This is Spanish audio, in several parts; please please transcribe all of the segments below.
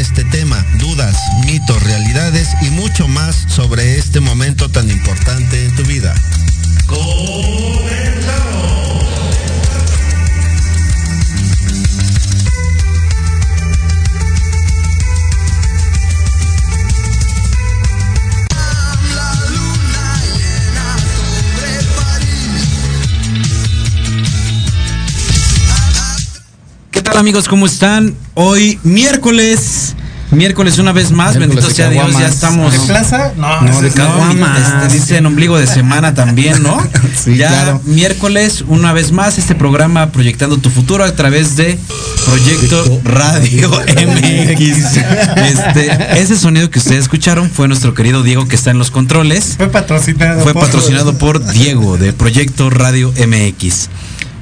este tema, dudas, mitos, realidades y mucho más sobre este momento tan importante en tu vida. ¿Qué tal amigos? ¿Cómo están? Hoy miércoles. Miércoles una vez más, Miércoles bendito sea Dios, ya estamos. ¿De plaza? No, No, de caguamas. Este, dice en ombligo de semana también, ¿no? Sí, ya claro. miércoles, una vez más, este programa Proyectando tu Futuro a través de Proyecto Radio MX. Este, ese sonido que ustedes escucharon fue nuestro querido Diego que está en los controles. Fue patrocinado. Fue por- patrocinado por Diego de Proyecto Radio MX.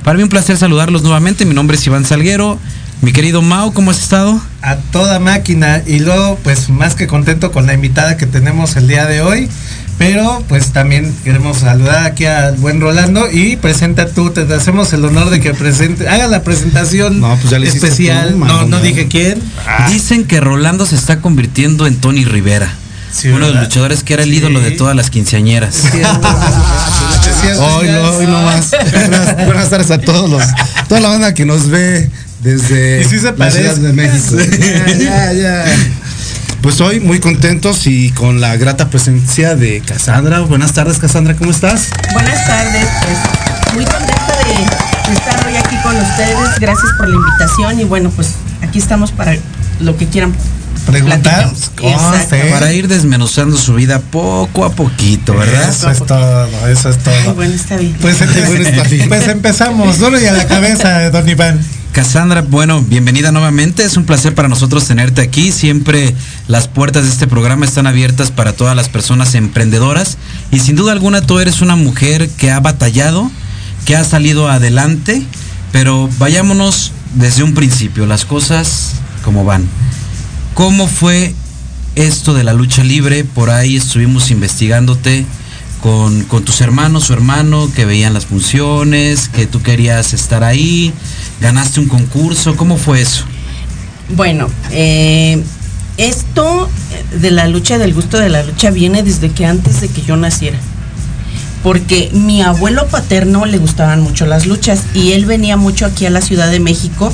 Para mí un placer saludarlos nuevamente. Mi nombre es Iván Salguero. Mi querido Mau, ¿cómo has estado? a toda máquina y luego pues más que contento con la invitada que tenemos el día de hoy pero pues también queremos saludar aquí al buen Rolando y presenta tú te hacemos el honor de que presente haga la presentación No, pues ya le especial tú, no no dije quién Dicen que Rolando se está convirtiendo en Tony Rivera. Sí, uno de los ¿verdad? luchadores que era el Sí. ídolo de todas las quinceañeras. Cierto. Hoy no, hoy no más. Buenas, buenas tardes a todos los, toda la banda que nos ve desde se la parece. Ciudad de México. Ya, ya, ya. Pues hoy muy contentos y con la grata presencia de Cassandra. Buenas tardes, Cassandra, ¿cómo estás? Buenas tardes, pues muy contenta de estar hoy aquí con ustedes. Gracias por la invitación y bueno, pues aquí estamos para lo que quieran. Preguntar. Para ir desmenuzando su vida poco a poquito, ¿verdad? eso es todo eso es todo Ay, bueno, está bien. pues, Bueno, está bien. pues empezamos duro y a la cabeza don Iván Cassandra, bueno, bienvenida nuevamente. Es un placer para nosotros tenerte aquí. Siempre las puertas de este programa están abiertas para todas las personas emprendedoras. Y sin duda alguna tú eres una mujer que ha batallado, que ha salido adelante. Pero vayámonos desde un principio, las cosas como van. ¿Cómo fue esto de la lucha libre? Por ahí estuvimos investigándote con, con tus hermanos, su hermano, que veían las funciones, que tú querías estar ahí, ganaste un concurso, ¿cómo fue eso? Bueno, eh, esto de la lucha, del gusto de la lucha, viene desde que antes de que yo naciera. Porque mi abuelo paterno le gustaban mucho las luchas y él venía mucho aquí a la Ciudad de México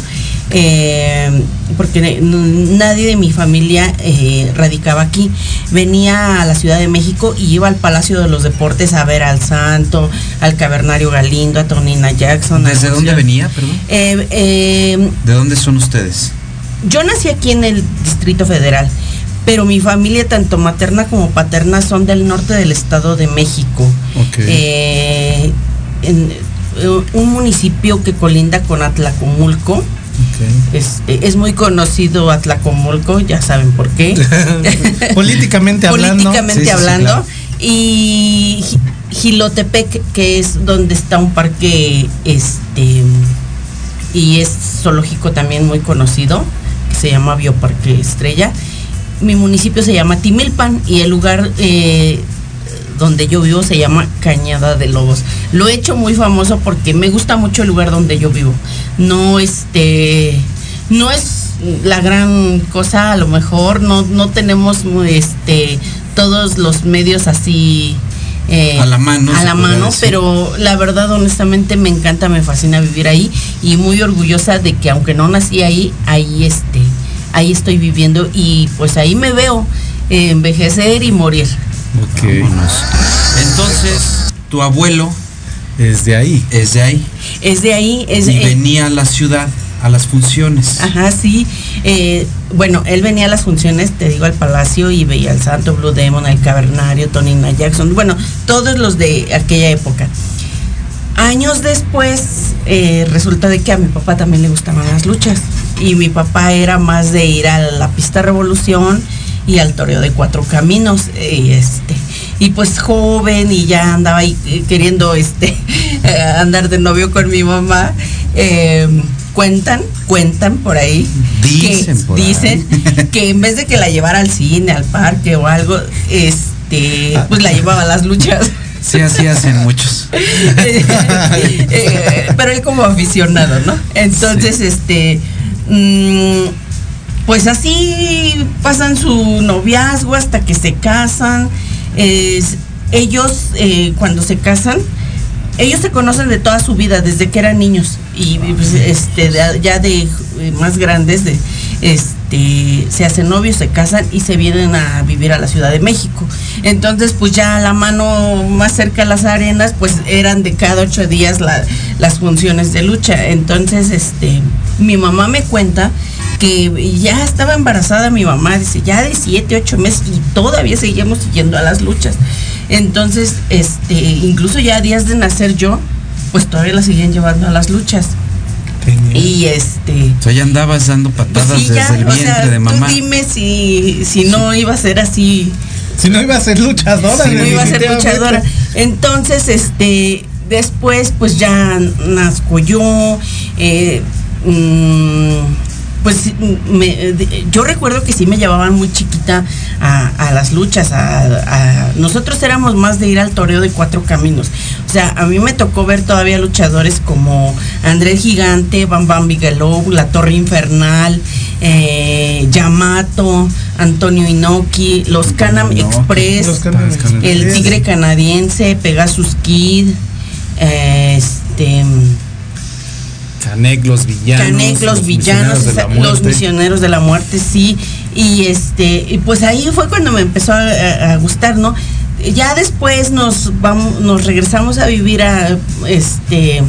eh, porque nadie de mi familia eh, radicaba aquí. Venía a la Ciudad de México y iba al Palacio de los Deportes a ver al Santo, al Cavernario Galindo, a Tonina Jackson. ¿Desde dónde venía, perdón? Eh, eh, ¿De dónde son ustedes? yo nací aquí en el Distrito Federal, pero mi familia, tanto materna como paterna, son del norte del Estado de México. Ok. Eh, en, eh, un municipio que colinda con Atlacomulco. Es, es muy conocido Atlacomulco, ya saben por qué. políticamente hablando Políticamente Sí, sí, sí, hablando. claro. Y Gi- Gilotepec, que es donde está un parque, este, y es zoológico también muy conocido, que se llama Bioparque Estrella. Mi municipio se llama Timilpan y el lugar eh, donde yo vivo se llama Cañada de Lobos. Lo he hecho muy famoso porque me gusta mucho el lugar donde yo vivo. No este no es la gran cosa a lo mejor, no, no tenemos este todos los medios así eh, A la mano, a la mano, decir. pero la verdad honestamente me encanta, me fascina vivir ahí y muy orgullosa de que aunque no nací ahí, ahí este, ahí estoy viviendo y pues ahí me veo eh, envejecer y morir. Vámonos. Entonces, tu abuelo Es de ahí. es de ahí Es de ahí, es y eh, venía a la ciudad a las funciones. Ajá, sí. Eh, bueno, él venía a las funciones, te digo, al Palacio y veía al Santo Blue Demon, al Cavernario, Tonina Jackson, bueno, todos los de aquella época. Años después, eh, resulta de que a mi papá también le gustaban las luchas. Y mi papá era más de ir a la pista Revolución y al toreo de cuatro caminos. Y este. Y pues joven y ya andaba ahí eh, queriendo este eh, andar de novio con mi mamá. eh, cuentan, cuentan por ahí. Dicen que, por ahí. dicen que en vez de que la llevara al cine, al parque o algo, este, pues la llevaba a las luchas. Sí, así hacen muchos. Eh, pero él como aficionado, ¿no? Entonces, este, mm, pues así pasan su noviazgo hasta que se casan. Ellos, eh, cuando se casan, ellos se conocen de toda su vida, desde que eran niños. Y pues, este, ya de eh, más grandes, de, este, se hacen novios, se casan y se vienen a vivir a la Ciudad de México. Entonces, pues ya la mano más cerca a las arenas, pues eran de cada ocho días la- las funciones de lucha. Entonces, este, mi mamá me cuenta que ya estaba embarazada mi mamá, dice, ya de siete, ocho meses y todavía seguíamos yendo a las luchas. Entonces, este, incluso ya días de nacer yo, pues todavía la seguían llevando a las luchas. Y este, O sea, ya andabas dando pues patadas sí, ya, desde el o vientre sea, de mamá. tú dime si, si no iba a ser así Si no iba a ser luchadora, Sí, no iba a ser luchadora. Entonces, este, después, pues ya nazco yo. eh, mm, pues me- yo recuerdo que sí me llevaban muy chiquita a, a las luchas. A, a- nosotros éramos más de ir al toreo de cuatro caminos. O sea, a mí me tocó ver todavía luchadores como André el Gigante, Bam Bam Bigelow, La Torre Infernal, eh, Yamato, Antonio Inoki, los Canam. Express, Los Can-Am el Tigre Canadiense, Pegasus Kid, eh, este, Canek, los villanos. Canek, los villanos, misioneros esa- los misioneros de la muerte, sí. Y este, y pues ahí fue cuando me empezó a, a- a gustar, ¿no? Ya después nos vamos, nos regresamos a vivir a este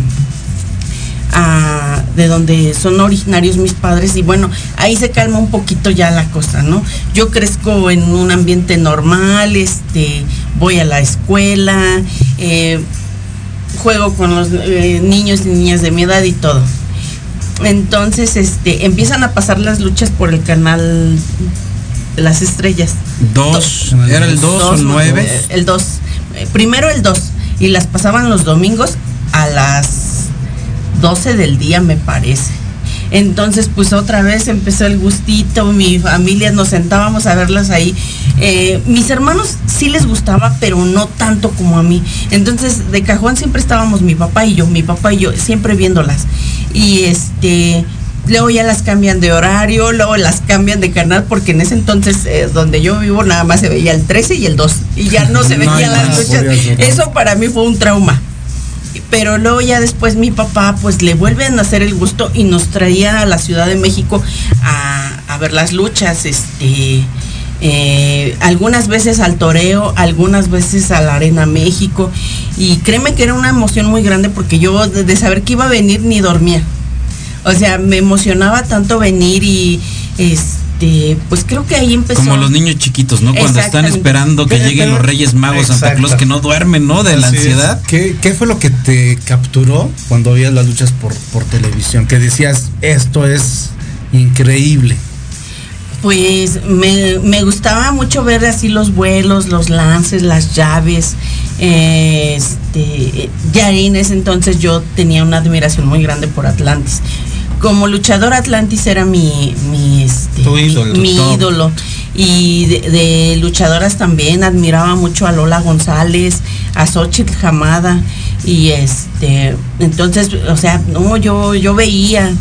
a- de donde son originarios mis padres y bueno, ahí se calma un poquito ya la cosa, ¿no? Yo crezco en un ambiente normal, este, voy a la escuela, eh, juego con los eh, niños y niñas de mi edad y todo. Entonces, este, empiezan a pasar las luchas por el canal de las estrellas. Dos, era el 2 o Dos, el no, 9. eh, El 2. Primero el 2. Y las pasaban los domingos a las 12 del día, me parece. Entonces, pues otra vez empezó el gustito, mi familia nos sentábamos a verlas ahí. Eh, mis hermanos sí les gustaba, pero no tanto como a mí. Entonces, de cajón siempre estábamos mi papá y yo, mi papá y yo, siempre viéndolas. Y este, luego ya las cambian de horario, luego las cambian de canal, porque en ese entonces, eh, donde yo vivo, nada más se veía el 13 y el 2. Y ya no se No hay veían las luchas. Eso para mí fue un trauma pero luego ya después mi papá pues le vuelven a hacer el gusto y nos traía a la Ciudad de México a, a ver las luchas, este eh, algunas veces al toreo, algunas veces a la Arena México y créeme que era una emoción muy grande porque yo de, de saber que iba a venir ni dormía. O sea, me emocionaba tanto venir y este pues creo que ahí empezó. Como los niños chiquitos, ¿no? Cuando están esperando que lleguen los Reyes Magos, Santa Exacto. Claus, que no duermen, ¿no? De la Así es. ansiedad. ¿Qué, qué fue lo que te capturó cuando veías las luchas por, por televisión? Que decías, esto es increíble. Pues me, me gustaba mucho ver así los vuelos, los lances, las llaves. Este, ya en ese entonces yo tenía una admiración muy grande por Atlantis. Como luchador Atlantis era mi, mi, este, ídolo, mi ídolo. Y de, de luchadoras también admiraba mucho a Lola González, a Xochitl Jamada. Y este, entonces, o sea, no, yo, yo veía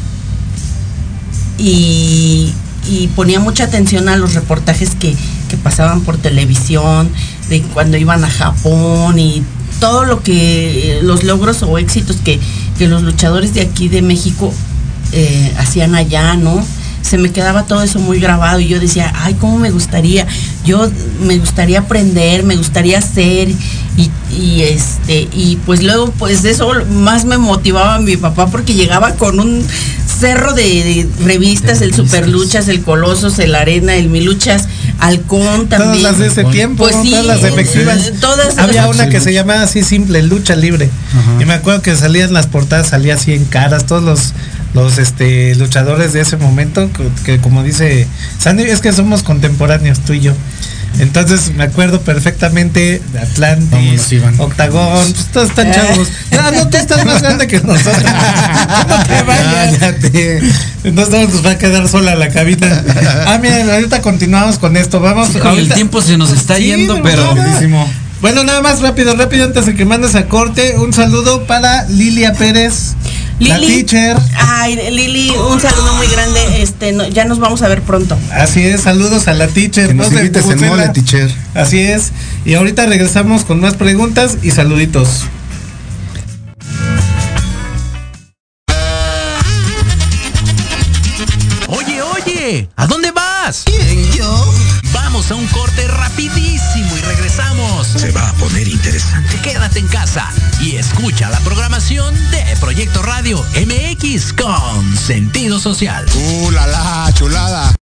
y, y ponía mucha atención a los reportajes que, que pasaban por televisión, de cuando iban a Japón y todo lo que, los logros o éxitos que, que los luchadores de aquí de México eh, hacían allá, ¿no? Se me quedaba todo eso muy grabado y yo decía, ay, cómo me gustaría, yo me gustaría aprender, me gustaría hacer y, y este, y pues luego pues eso más me motivaba a mi papá porque llegaba con un cerro de, de revistas, el Super Luchas, el Colosos, el Arena, el Miluchas, Halcón Todas también. las de ese tiempo, Pues sí, todas las efectivas. todas Había las- una que se llamaba así simple, lucha libre. Ajá. Y me acuerdo que salían las portadas, salía así en caras, todos los los este luchadores de ese momento, que, que como dice Sandy, es que somos contemporáneos tú y yo. Entonces me acuerdo perfectamente de Atlantis, Vámonos. Octagón, pues todos están chavos. No, no, tú estás más grande que nosotros. No te vayas. Cállate. Entonces nos va a quedar sola la cabina. Ah, miren, ahorita continuamos con esto. Vamos. El ahorita- tiempo se nos está Sí, yendo, pero. Rapidísimo. Bueno, nada más rápido, rápido, antes de que mandes a corte, un saludo para Lilia Pérez, la Lili. teacher. Ay, Lili, un saludo muy grande. Este, no- ya nos vamos a ver pronto. Así es, saludos a la teacher. Que nos sé invites en mole, la- teacher. Así es. Y ahorita regresamos con más preguntas y saluditos. Oye, oye, ¿a dónde vas? ¿Quién, yo? Vamos a un corte regresamos. Se va a poner interesante. Quédate en casa y escucha la programación de Proyecto Radio MX con sentido social. ¡Uh, la, la, chulada!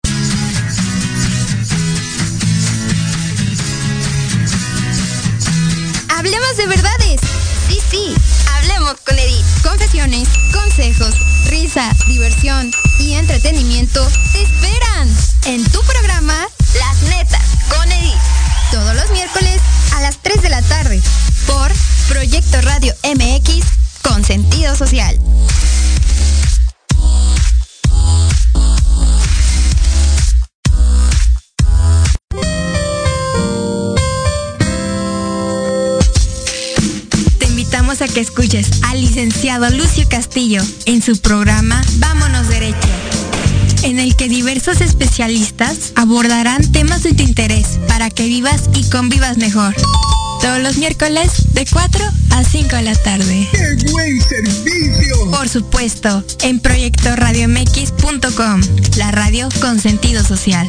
Hablemos de verdades. Sí, sí. Hablemos con Edith. Confesiones, consejos, risa, diversión y entretenimiento te esperan en tu programa Las Netas con Edith. Todos los miércoles a las 3 de la tarde por Proyecto Radio MX con sentido social. Te invitamos a que escuches al licenciado Lucio Castillo en su programa Vámonos Derecho, en el que diversos especialistas abordarán temas de tu interés para que vivas y convivas mejor. Todos los miércoles de 4 a 5 de la tarde. ¡Qué buen servicio! Por supuesto, en proyectoradiomx.com, la radio con sentido social.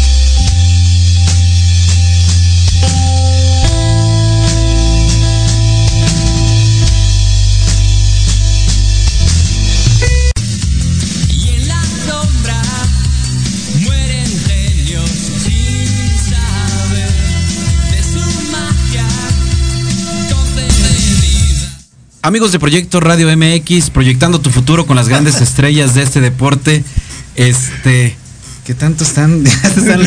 Amigos de Proyecto Radio MX, proyectando tu futuro con las grandes estrellas de este deporte. Este, ¿qué tanto están, están están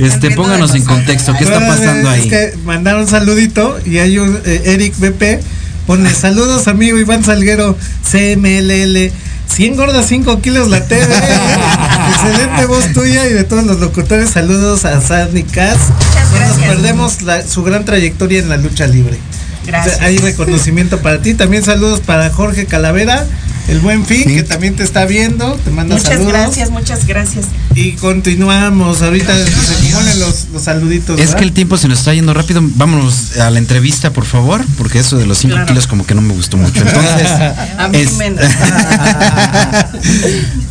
Este, pónganos en contexto, ¿qué está pasando es ahí? que mandaron un saludito y hay un eh, Eric BP pone saludos amigo Iván Salguero CMLL 100 gordas 5 kilos la TV excelente voz tuya y de todos los locutores saludos a Sandy Cass Muchas no nos gracias. perdemos la- su gran trayectoria en la lucha libre Gracias. O sea, hay reconocimiento para ti también saludos para Jorge Calavera el buen fin Sí. que también te está viendo te manda Muchas saludos gracias, muchas gracias. y continuamos ahorita se ponen los, los saluditos Es ¿verdad? que el tiempo se nos está yendo rápido. Vámonos a la entrevista, por favor, porque eso de los 5 Claro. kilos como que no me gustó mucho. Entonces, A mí es- menos.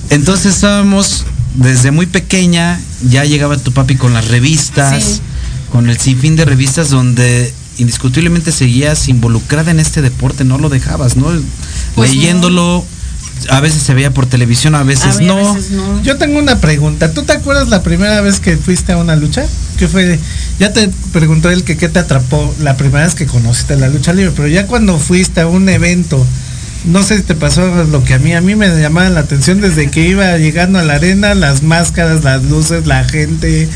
Entonces estábamos desde muy pequeña, ya llegaba tu papi con las revistas, Sí. con el sinfín de revistas donde indiscutiblemente seguías involucrada en este deporte, no lo dejabas, ¿no? Pues Leyéndolo, a veces se veía por televisión, a veces A ver, no. a veces no. Yo tengo una pregunta. ¿Tú te acuerdas la primera vez que fuiste a una lucha? ¿Qué fue? Ya te preguntó él que qué te atrapó la primera vez que conociste la lucha libre, pero ya cuando fuiste a un evento no sé si te pasó lo que a mí, a mí me llamaba la atención desde que iba llegando a la arena, las máscaras, las luces, la gente,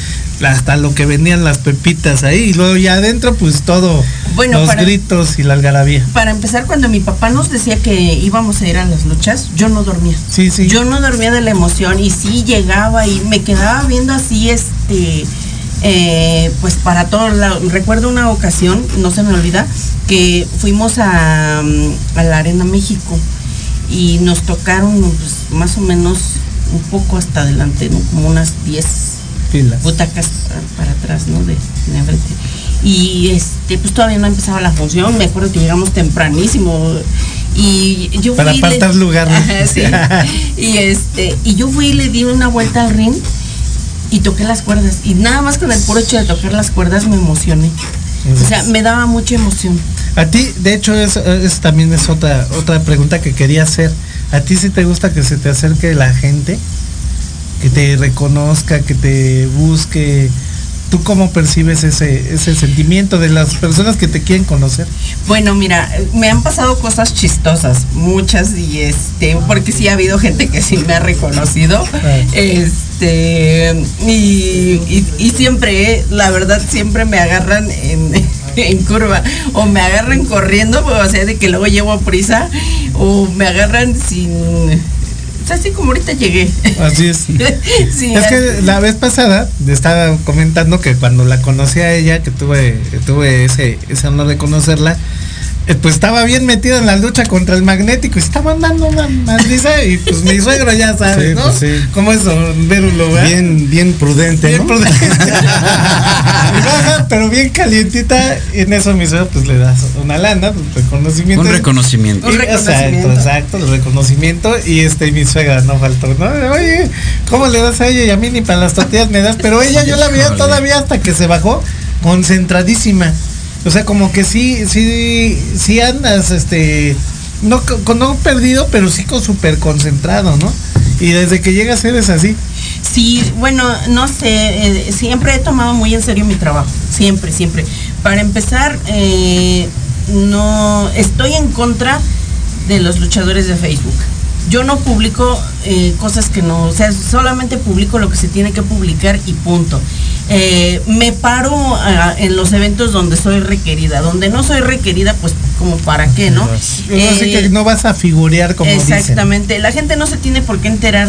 hasta lo que venían las pepitas ahí, y luego ya adentro pues todo, Bueno, los para- gritos y la algarabía. Para empezar, cuando mi papá nos decía que íbamos a ir a las luchas, yo no dormía. Sí, sí. Yo no dormía de la emoción y sí llegaba y me quedaba viendo así, este, eh, pues para todos lados. Recuerdo una ocasión, no se me olvida, que fuimos a, mm, a la Arena México y nos tocaron pues, más o menos un poco hasta adelante, ¿no? como unas 10 Filas. butacas para atrás, ¿no? De, de enfrente. Y este, pues todavía no empezaba la función, me acuerdo que llegamos tempranísimo y yo Para fui le- apartar lugar, ¿no? Sí. y este, y yo fui y le di una vuelta al ring y toqué las cuerdas. Y nada más con el puro hecho de tocar las cuerdas me emocioné. O sea, me daba mucha emoción. A ti, de hecho, es, es- también es otra, otra pregunta que quería hacer. ¿A ti sí te gusta que se te acerque la gente? Que te reconozca, que te busque. ¿Tú cómo percibes ese, ese sentimiento de las personas que te quieren conocer? Bueno, mira, me han pasado cosas chistosas, muchas, y este, porque sí ha habido gente que sí me ha reconocido. Este, y, y- y siempre, eh, la verdad, siempre me agarran en, en curva, o me agarran corriendo, o sea, de que luego llevo prisa, o me agarran sin. Así como ahorita llegué. Así es. Sí, es que la vez pasada estaba comentando que cuando la conocí a ella, que tuve, tuve ese, ese honor de conocerla, eh, pues estaba bien metida en la lucha contra el magnético y estaban dando una madriza y pues mi suegro ya sabe, Sí, ¿no? pues sí. ¿Cómo es Vérulo, verdad? Bien, bien prudente, Bien ¿no? prudente. Baja, pero bien calientita. Y en eso mi suegro pues le das una lana, pues, reconocimiento. Un reconocimiento. Y- Un reconocimiento. Exacto, exacto, el reconocimiento. Y este, mi suegra no faltó, ¿no? Oye, ¿cómo le das a ella? Y a mí ni para las tortillas me das. Pero ella yo la veía todavía hasta que se bajó, concentradísima. O sea, como que sí, sí, sí andas, este, no, no perdido, pero sí con súper concentrado, ¿no? Y desde que llegas eres así. Sí, bueno, no sé, eh, siempre he tomado muy en serio mi trabajo, siempre, siempre. Para empezar, eh, no estoy en contra de los luchadores de Facebook. Yo no publico eh, cosas que no, o sea, solamente publico lo que se tiene que publicar y punto. Eh, me paro ah, en los eventos donde soy requerida, donde no soy requerida, pues como para qué, ¿no? Así Eh, que no vas a figurear como dicen. Exactamente, la gente no se tiene por qué enterar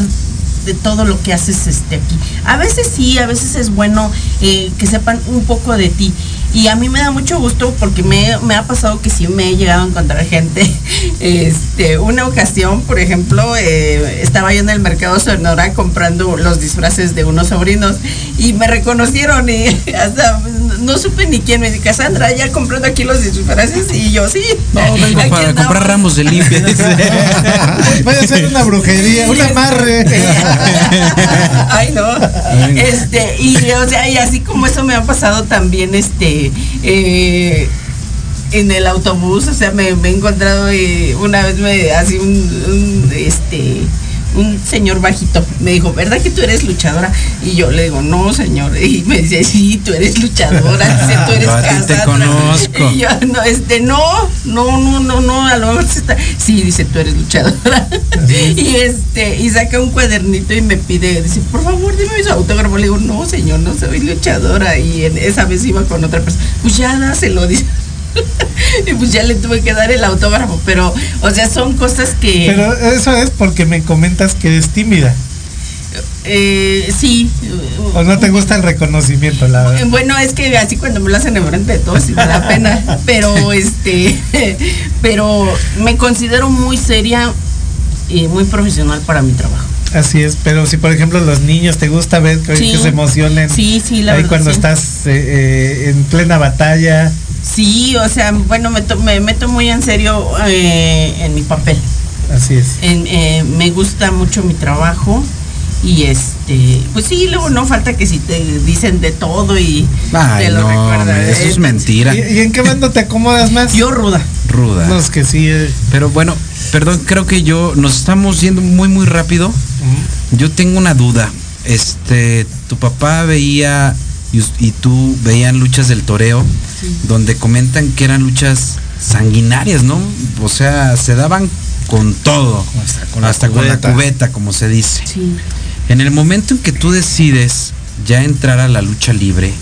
de todo lo que haces este aquí. A veces sí, a veces es bueno eh, que sepan un poco de ti. Y a mí me da mucho gusto porque me, me ha pasado que sí me he llegado a encontrar gente. Este, una ocasión, por ejemplo, eh, estaba yo en el mercado Sonora comprando los disfraces de unos sobrinos y me reconocieron y hasta no supe ni quién me dijo, Cassandra, ya comprando aquí los disfraces y yo sí. No, vengo aquí para andamos". comprar ramos de limpia. Puede ser una brujería, un amarre. Ay, no. Este, y o sea, y así como eso me ha pasado también, este, eh, en el autobús, o sea, me, me he encontrado y una vez me así un, un, este un señor bajito me dijo, ¿verdad que tú eres luchadora? Y yo le digo, no, señor. Y me dice, sí, tú eres luchadora. Dice, tú eres Yo a ti te Cassandra". conozco. Y yo, no, este, no, no, no, no, no, a lo mejor sí está. Sí, dice, tú eres luchadora. y este, y saca un cuadernito y me pide, dice, por favor, dime su autógrafo. Le digo, no, señor, no soy luchadora. Y en esa vez iba con otra persona. Pues ya dáselo, dice. y pues ya le tuve que dar el autógrafo. Pero, o sea, son cosas que. Pero eso es porque me comentas que eres tímida. eh, sí. O no te gusta el reconocimiento, la verdad. Bueno, es que así cuando me lo hacen enfrente de todos sí me da pena. Pero este, pero me considero muy seria y muy profesional para mi trabajo. Así es, pero si por ejemplo los niños te gusta ver que, Sí. que se emocionen. Sí, sí, la ahí verdad, cuando sí. estás eh, eh, en plena batalla. Sí, o sea, bueno, me, to- me meto muy en serio eh, en mi papel. Así es. En- eh, me gusta mucho mi trabajo y este, pues sí, luego no falta que si te dicen de todo y Ay, te lo no, recuerdan. eso es Eh, mentira. ¿Y, y en qué bando te acomodas más? Yo ruda. Ruda. No, es que sí. eh, Pero bueno, perdón, creo que yo nos estamos yendo muy muy rápido. Yo tengo una duda. Este, tu papá veía y, y tú veían luchas del toreo donde comentan que eran luchas sanguinarias, ¿no? O sea, se daban con todo, Hasta con la hasta con la cubeta. cubeta, como se dice. Sí. En el momento en que tú decides ya entrar a la lucha libre,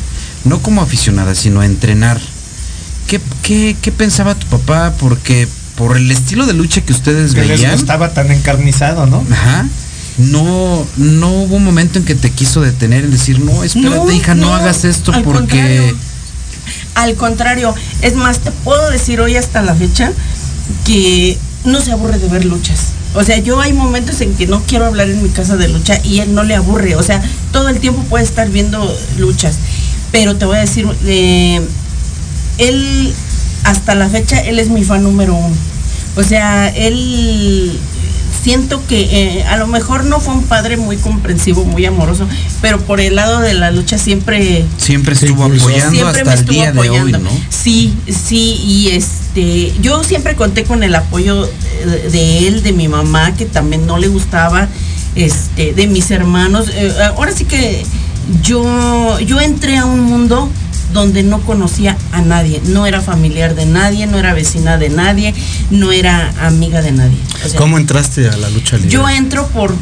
no como aficionada, sino a entrenar, ¿qué, qué, qué pensaba tu papá? Porque por el estilo de lucha que ustedes Que les veían, gustaba tan encarnizado, ¿no? ajá, no, no hubo un momento en que te quiso detener en decir, no, espérate, No, hija, no, no, hagas esto al porque... contrario. Al contrario, es más, te puedo decir hoy hasta la fecha que no se aburre de ver luchas. O sea, yo hay momentos en que no quiero hablar en mi casa de lucha y él no le aburre. O sea, todo el tiempo puede estar viendo luchas. Pero te voy a decir, eh, él, hasta la fecha, él es mi fan número uno. O sea, él siento que eh, a lo mejor no fue un padre muy comprensivo, muy amoroso, pero por el lado de la lucha siempre Siempre estuvo apoyando siempre me hasta el estuvo día de hoy, apoyando. ¿no? Sí, sí, y este, yo siempre conté con el apoyo de, de él, de mi mamá, que también no le gustaba, este, de mis hermanos. Eh, ahora sí que yo, yo entré a un mundo donde no conocía a nadie, no era familiar de nadie, no era vecina de nadie, no era amiga de nadie. O sea, ¿Cómo entraste a la lucha libre? yo entro por,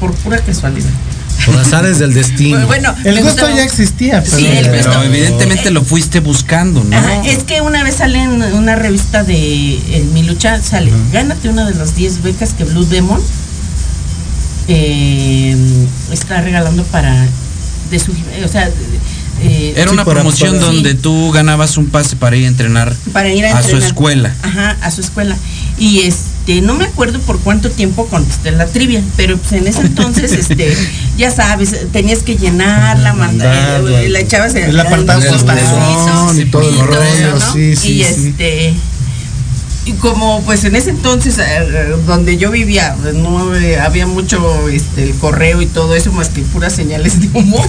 por pura casualidad. Por azares del destino. Bueno, El gusto gustaba- ya existía, pero, Sí, el Pero evidentemente lo fuiste buscando, ¿no? Ajá, es que una vez sale en una revista de en mi lucha, sale, gánate una de las 10 becas que Blue Demon eh, está regalando para de su o sea eh, Era Sí, una promoción para- donde tú ganabas un pase para ir a entrenar para ir a, a su entrenar. escuela. Ajá, a su escuela. Y este, no me acuerdo por cuánto tiempo contesté la trivia, pero pues en ese entonces, este, ya sabes, tenías que llenarla, mandar, Mandarla. la echabas en El apartado en postal. buzón Y todo el rollo, ¿no? sí, sí, Y sí. este, y como pues en ese entonces eh, donde yo vivía no eh, había mucho este el correo y todo eso más que puras señales de humo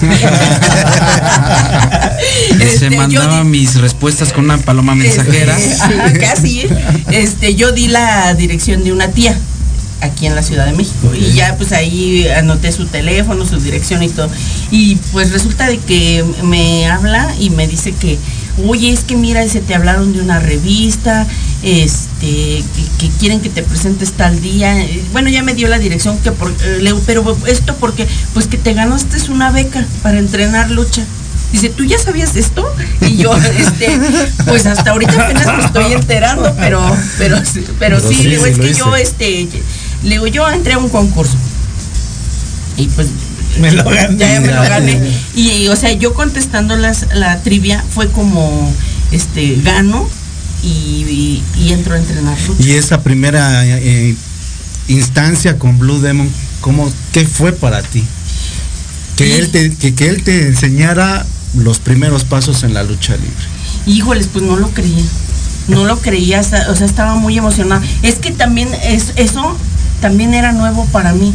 Este, Se yo mandaba di- mis respuestas con una paloma mensajera. este, ajá, casi. Este, yo di la dirección de una tía aquí en la Ciudad de México y ya pues ahí anoté su teléfono, su dirección y todo. Y pues resulta de que me habla y me dice que, oye, es que mira, se te hablaron de una revista, este, que, que quieren que te presentes tal día. Eh, Bueno, ya me dio la dirección que por, eh, pero esto porque, pues que te ganaste una beca para entrenar lucha. Dice, ¿tú ya sabías esto? Y yo, este, pues hasta ahorita apenas me estoy enterando, pero, pero, pero, Pero sí, sí, digo, sí es que hice. yo, este, le digo, yo entré a un concurso. Y pues Me lo gané. ya me lo gané. Y, o sea, yo contestando las, la trivia fue como, este, gano y, y, y entro a entrenar lucha. Y esa primera eh, instancia con Blue Demon, ¿cómo, ¿qué fue para ti? Que Y- él, te, que, que él te enseñara los primeros pasos en la lucha libre. Híjoles, pues no lo creía. No lo creía, o sea, estaba muy emocionada. Es que también es, eso también era nuevo para mí.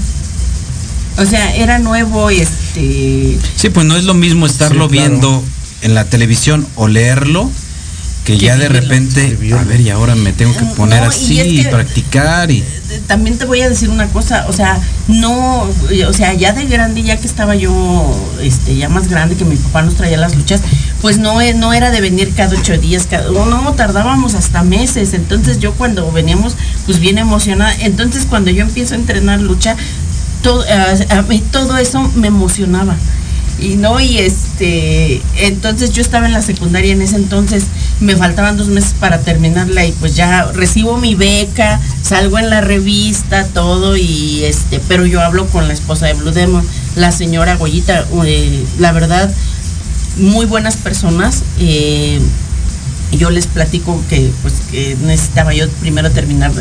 O sea, era nuevo, este. Sí, pues no es lo mismo estarlo Sí, claro. viendo en la televisión o leerlo que ya de repente, a ver, y ahora me tengo que poner No, y así es y que- practicar y También te voy a decir una cosa, o sea, no, o sea, ya de grande, ya que estaba yo, este, ya más grande, que mi papá nos traía las luchas, pues no, e- no era de venir cada ocho días, cada, no, no, tardábamos hasta meses, entonces yo cuando veníamos, pues bien emocionada, entonces cuando yo empiezo a entrenar lucha, todo, a mí todo eso me emocionaba. Y no, y este, entonces yo estaba en la secundaria en ese entonces, me faltaban dos meses para terminarla y pues ya recibo mi beca, salgo en la revista, todo, y este, pero yo hablo con la esposa de Blue Demon, la señora Goyita, eh, la verdad, muy buenas personas. eh, yo les platico que pues que necesitaba yo primero terminar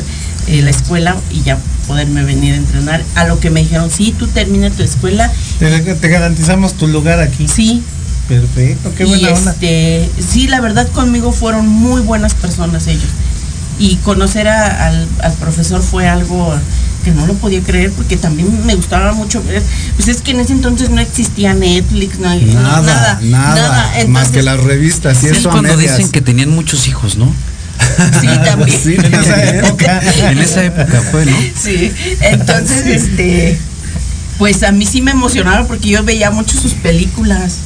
eh, la escuela y ya poderme venir a entrenar. A lo que me dijeron, sí, tú termina tu escuela. Te, te garantizamos tu lugar aquí. Sí, Perfecto, qué y buena onda. este, sí, la verdad conmigo fueron muy buenas personas ellos. Y conocer a- al, al profesor fue algo que no lo podía creer porque también me gustaba mucho ver. Pues es que en ese entonces no existía Netflix, no, no- Nada, nada, más Entonces, que las revistas y es eso a cuando medias. dicen que tenían muchos hijos, ¿no? Sí, también. Sí. En esa época. En esa época fue, ¿no? Sí, entonces, este, pues a mí sí me emocionaba porque yo veía mucho sus películas.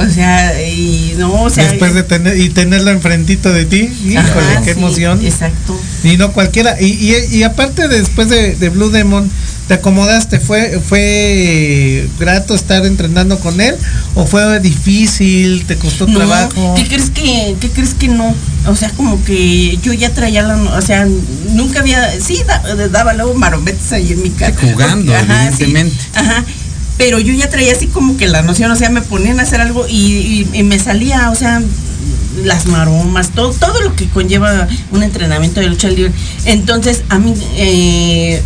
O sea, y no, o sea. Después de tener y tenerlo enfrentito de ti, híjole, Ajá, qué sí, emoción. Exacto. Y no cualquiera. Y, y, y aparte después de, de Blue Demon, ¿te acomodaste? ¿Fue, ¿Fue grato estar entrenando con él? ¿O fue difícil? ¿Te costó No, trabajo? ¿qué crees que, qué crees que no? O sea, como que yo ya traía la, o sea, nunca había, sí, da- daba luego marometes ahí en mi casa. Jugando, Porque, ajá, sí, evidentemente. ajá. Pero yo ya traía así como que la noción, o sea, me ponían a hacer algo y, y- y me salía, o sea, las maromas, todo, todo lo que conlleva un entrenamiento de lucha libre. Entonces, a mí, eh,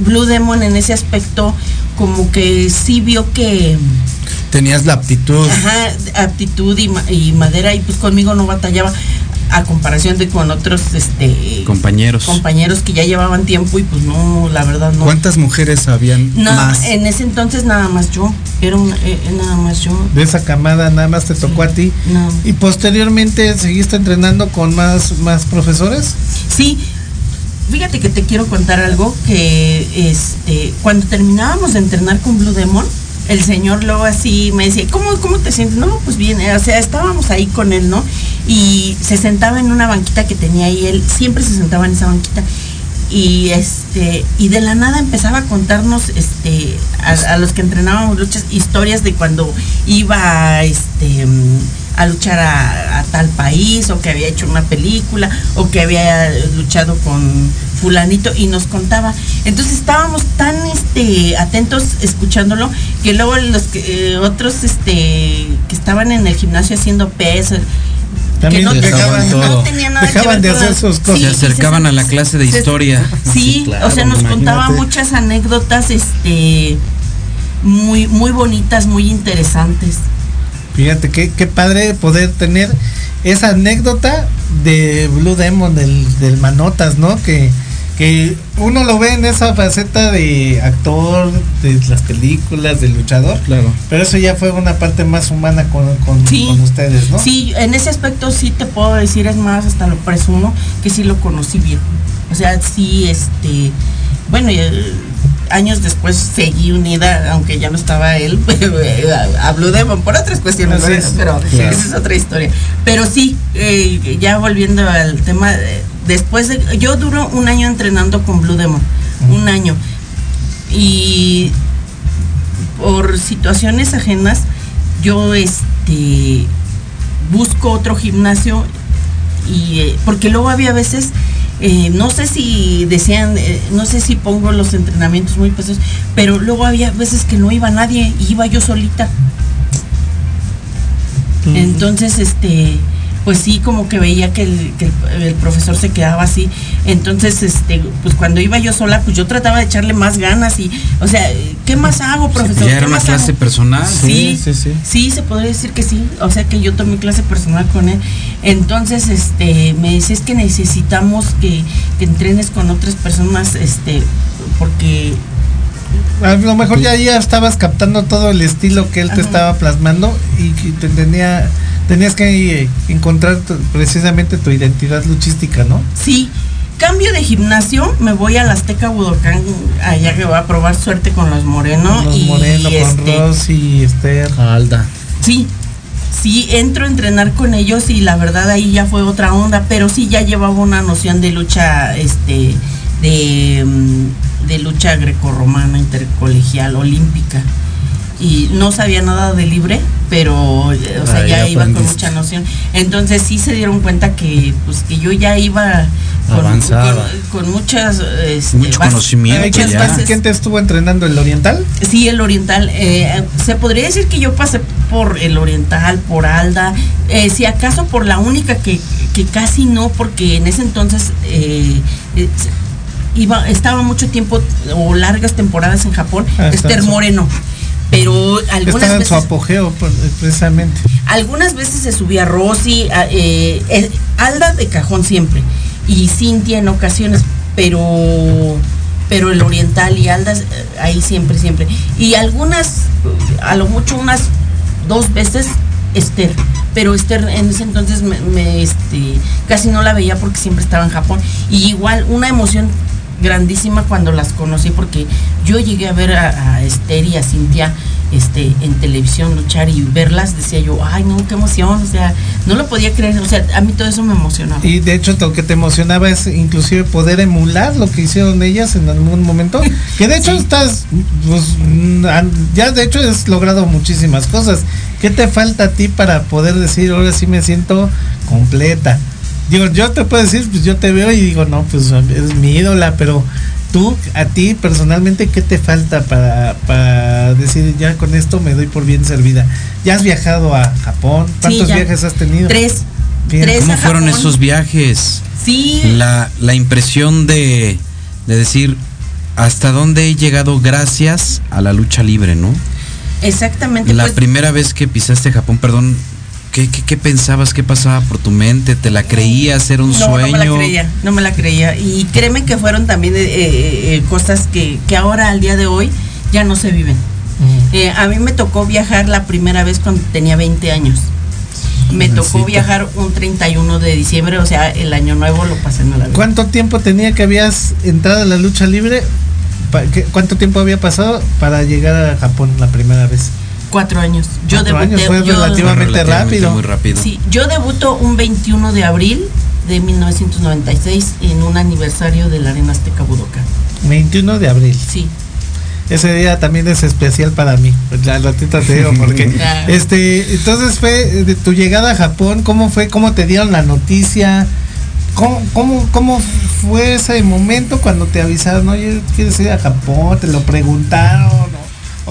Blue Demon en ese aspecto, como que sí vio que, Tenías la aptitud. ajá, aptitud y, y madera, y pues conmigo no batallaba a comparación de con otros este Compañeros. compañeros que ya llevaban tiempo y pues no, la verdad no. ¿Cuántas mujeres habían No, más? en ese entonces nada más yo, era una, eh, eh, nada más yo. De esa camada nada más te tocó a ti. No. ¿Y posteriormente seguiste entrenando con más, más profesores? Sí, fíjate que te quiero contar algo que este cuando terminábamos de entrenar con Blue Demon, el señor luego así me decía, ¿cómo, cómo te sientes? No, pues bien, eh, o sea, estábamos ahí con él, ¿no? Y se sentaba en una banquita que tenía ahí, él siempre se sentaba en esa banquita. Y este, y de la nada empezaba a contarnos este a, a los que entrenábamos luchas, historias de cuando iba este a luchar a, a tal país, o que había hecho una película, o que había luchado con fulanito, y nos contaba. Entonces estábamos tan este atentos escuchándolo, que luego los que, eh, otros este que estaban en el gimnasio haciendo peso, También que no, dejaban no todo. tenía nada que Dejaban ver de hacer sus cosas. Se acercaban a la clase de se- historia. Sí, claro, o sea, nos contaba muchas anécdotas, este, muy, muy bonitas, muy interesantes. Fíjate qué, qué padre poder tener esa anécdota de Blue Demon, del, del Manotas, ¿no? Que, que uno lo ve en esa faceta de actor, de las películas, de luchador. Claro. Pero eso ya fue una parte más humana con, con, Sí. con ustedes, ¿no? Sí, en ese aspecto sí te puedo decir, es más, hasta lo presumo, que sí lo conocí bien. O sea, sí, este, bueno, y, eh, años después seguí unida, aunque ya no estaba él, a Blue Demon por otras cuestiones, Así ¿no? es. pero Claro. esa es otra historia. Pero sí, eh, ya volviendo al tema, eh, después de, yo duro un año entrenando con Blue Demon, un año. Y por situaciones ajenas, yo este busco otro gimnasio y eh, porque luego había veces eh, no sé si decían eh, no sé si pongo los entrenamientos muy pesados pero luego había veces que no iba nadie iba yo solita Ujú. entonces este pues sí como que veía que, el, que el- el profesor se quedaba así entonces este pues cuando iba yo sola pues yo trataba de echarle más ganas y o sea qué más hago profesor Ya ¿Qué era una clase hago? personal. Sí, sí, sí. sí, se podría decir que sí. O sea que yo tomé clase personal con él. Entonces, este, me dice es que necesitamos que, que entrenes con otras personas, este, porque A lo mejor ya, ya estabas captando todo el estilo que él te Ajá. estaba plasmando y que te tenía, tenías que eh, encontrar tu- precisamente tu identidad luchística, ¿no? sí. Cambio de gimnasio, me voy al Azteca Budokán, allá que voy a probar suerte con los Moreno. Con los y Moreno, con este, Rosy, Esther. Alda. Sí, sí, entro a entrenar con ellos y la verdad ahí ya fue otra onda, pero sí ya llevaba una noción de lucha, este, de, mm, de lucha grecorromana, intercolegial, olímpica. Y no sabía nada de libre, pero o sea, Ahí ya iba con mucha noción. Entonces sí se dieron cuenta que pues que yo ya iba con, Avanzada. con- con muchas este, Mucho conocimiento Ay, ¿Quién, muchas ya. bases. quién te estuvo entrenando? ¿El Oriental? Sí, el oriental. eh, se podría decir que yo pasé por el oriental, por Alda. eh, si acaso por la única que, que casi no, porque en ese entonces eh, eh, iba, estaba mucho tiempo o largas temporadas en Japón, Ah, Esther en su- Moreno. Pero algunas Estaba en su veces, apogeo, por- precisamente. algunas veces se subía Rosy, eh, eh, Alda de cajón siempre, y Cintia en ocasiones, pero pero el oriental y Alda eh, ahí siempre, siempre. Y algunas, eh, a lo mucho unas dos veces Esther, pero Esther en ese entonces me, me, este, casi no la veía porque siempre estaba en Japón. Y igual una emoción grandísima cuando las conocí porque yo llegué a ver a, a Esther y a Cintia este, en televisión luchar y verlas, decía yo, ay no, qué emoción, o sea, no lo podía creer, o sea, a mí todo eso me emocionaba. Y de hecho lo que te emocionaba es inclusive poder emular lo que hicieron ellas en algún momento. Que de hecho estás, pues, ya de hecho has logrado muchísimas cosas. ¿Qué te falta a ti para poder decir, ahora sí me siento completa? Digo, yo te puedo decir, pues yo te veo y digo, no, pues es mi ídola, pero tú, a ti personalmente, ¿qué te falta para, para decir, ya con esto me doy por bien servida? ¿Ya has viajado a Japón? ¿Cuántos ya. viajes has tenido? Tres. Tres ¿Cómo a fueron Japón. esos viajes? Sí, La, la impresión de, de decir hasta dónde he llegado gracias a la lucha libre, ¿no? exactamente. La pues, primera vez que pisaste Japón, perdón, ¿qué, qué, qué pensabas? ¿Qué pasaba por tu mente? ¿Te la creías? ¿Era un no, sueño? no me la creía, no me la creía. Y créeme que fueron también eh, eh, eh, cosas que, que ahora, al día de hoy, ya no se viven. Eh, a mí me tocó viajar la primera vez cuando tenía 20 años. Me tocó Jovencita. viajar un 31 de diciembre, o sea, el año nuevo lo pasé en la ¿Cuánto tiempo tenía que habías entrado a la lucha libre? ¿Cuánto tiempo había pasado para llegar a Japón la primera vez? Cuatro años. Yo Cuatro debuté. años, fue yo- relativamente rápido. Muy rápido. Sí, yo debuto un 21 de abril de 1996 en un aniversario de la Arena Azteca Budokan. 21 de abril. Sí. Ese día también es especial para mí. La ratita te digo porque Claro. este entonces fue de tu llegada a Japón, ¿cómo fue? ¿Cómo te dieron la noticia? ¿Cómo, cómo, cómo fue ese momento cuando te avisaron, oye, quieres ir a Japón? ¿Te lo preguntaron?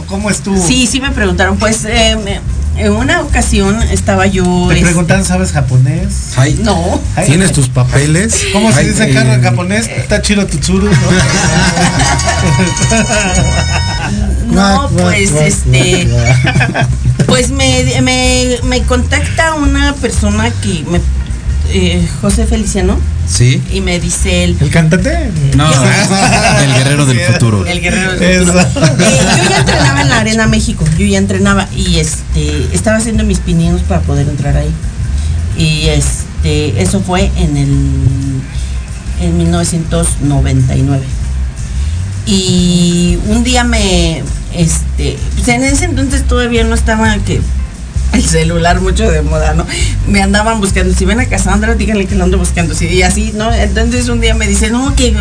¿O, o cómo estuvo? Sí, sí me preguntaron. Pues eh, me- en una ocasión estaba yo. ¿Te es- preguntaron, sabes japonés? Ay, No. Ay, ¿Tienes tus papeles? ¿Cómo se dice carro en eh, japonés? Tachiro Tutsuru, ¿no? No, pues este. Pues me, me, me contacta una persona que me. eh, José Feliciano. ¿Sí? Y me dice él. ¿El cantante? No, el guerrero del futuro. El guerrero del futuro. Eh, yo ya entrenaba en la Arena México, yo ya entrenaba y este estaba haciendo mis pininos para poder entrar ahí. Y este eso fue en el en 1999. Y un día me este pues en ese entonces todavía no estaba que el celular mucho de moda, ¿no? Me andaban buscando, si ven a Cassandra, díganle que lo ando buscando, sí, y así, ¿no? Entonces un día me dice, no, que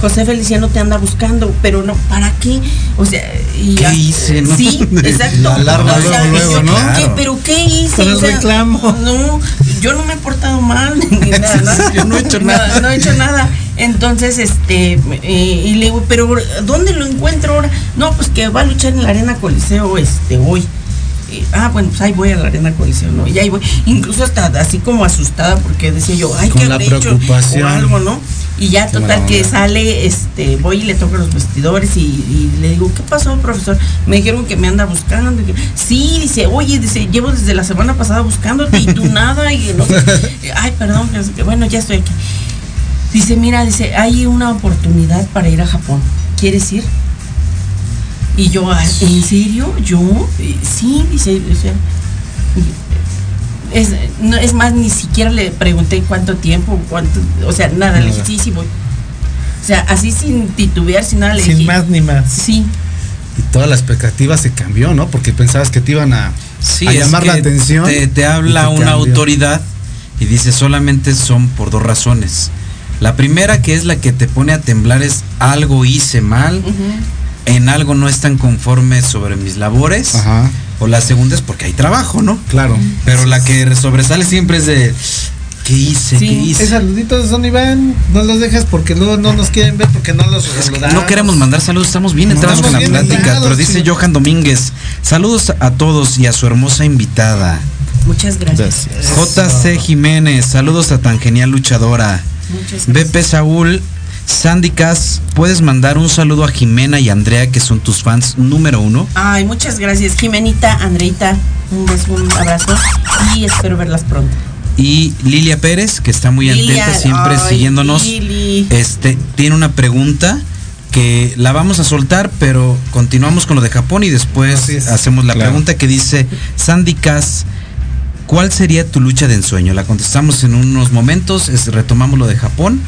José Feliciano te anda buscando, pero no, ¿para qué? O sea, y ¿Qué hice, no? Sí, exacto. La alarma O sea, luego, yo, ¿no? ¿qué? Claro. ¿Pero qué hice? Con el O sea, reclamo. No, yo no me he portado mal, ni nada, ¿no? Yo no he hecho No, nada. No he hecho nada. Entonces, este, eh, y le digo, pero ¿dónde lo encuentro ahora? No, pues que va a luchar en la Arena Coliseo este hoy. Ah, bueno, pues ahí voy a la Arena Coliseo, ¿no? Y ahí voy, incluso hasta así como asustada porque decía yo, ay, Con ¿qué la preocupación. O algo, ¿no? Y ya Qué total que sale, este, voy y le toco los vestidores y, y le digo, ¿qué pasó, profesor? Me dijeron que me anda buscando. y que- sí, dice, oye, dice, llevo desde la semana pasada buscándote y tú nada. Y no ay, perdón, bueno, ya estoy aquí. Dice, mira, dice, hay una oportunidad para ir a Japón. ¿Quieres ir? Y yo, "Ah, ¿en serio? ¿Yo? "Eh, Sí, dice, o sea, es, no, es más, ni siquiera le pregunté cuánto tiempo, cuánto, o sea, nada, le dije, Nada. sí, sí voy. O sea, así sin titubear, sin nada, le Sin dije, más ni más. sí, Y toda la expectativa se cambió, ¿no? Porque pensabas que te iban a, Sí, a llamar la atención. Te, te habla te una cambió. autoridad y dice solamente son por dos razones. La primera que es la que te pone a temblar es algo hice mal, ujú. En algo no están conformes sobre mis labores. Ajá, O la segunda es porque hay trabajo, ¿no? claro. Pero la que sobresale siempre es de ¿qué hice? Sí. ¿Qué hice? Eh, saluditos, don Iván. No los dejes porque luego no nos quieren ver porque no los Es que saludamos. no queremos mandar saludos, estamos bien No, entrados con la bien plática, entrados, pero dice sí. Johan Domínguez, saludos a todos y a su hermosa invitada. muchas gracias. JC Jiménez, saludos a tan genial luchadora. Muchas gracias. BP Saúl, Sandy Cas, puedes mandar un saludo a Jimena y Andrea, que son tus fans número uno. Ay, muchas gracias, Jimenita, Andreita, un beso, un abrazo y espero verlas pronto. Y Lilia Pérez, que está muy Lilia, atenta, siempre ay, siguiéndonos. Lili. Este, tiene una pregunta que la vamos a soltar, pero continuamos con lo de Japón y después es. hacemos la Claro. pregunta que dice Sandy Cas. ¿Cuál sería tu lucha de ensueño? La contestamos en unos momentos, es- retomamos lo de Japón.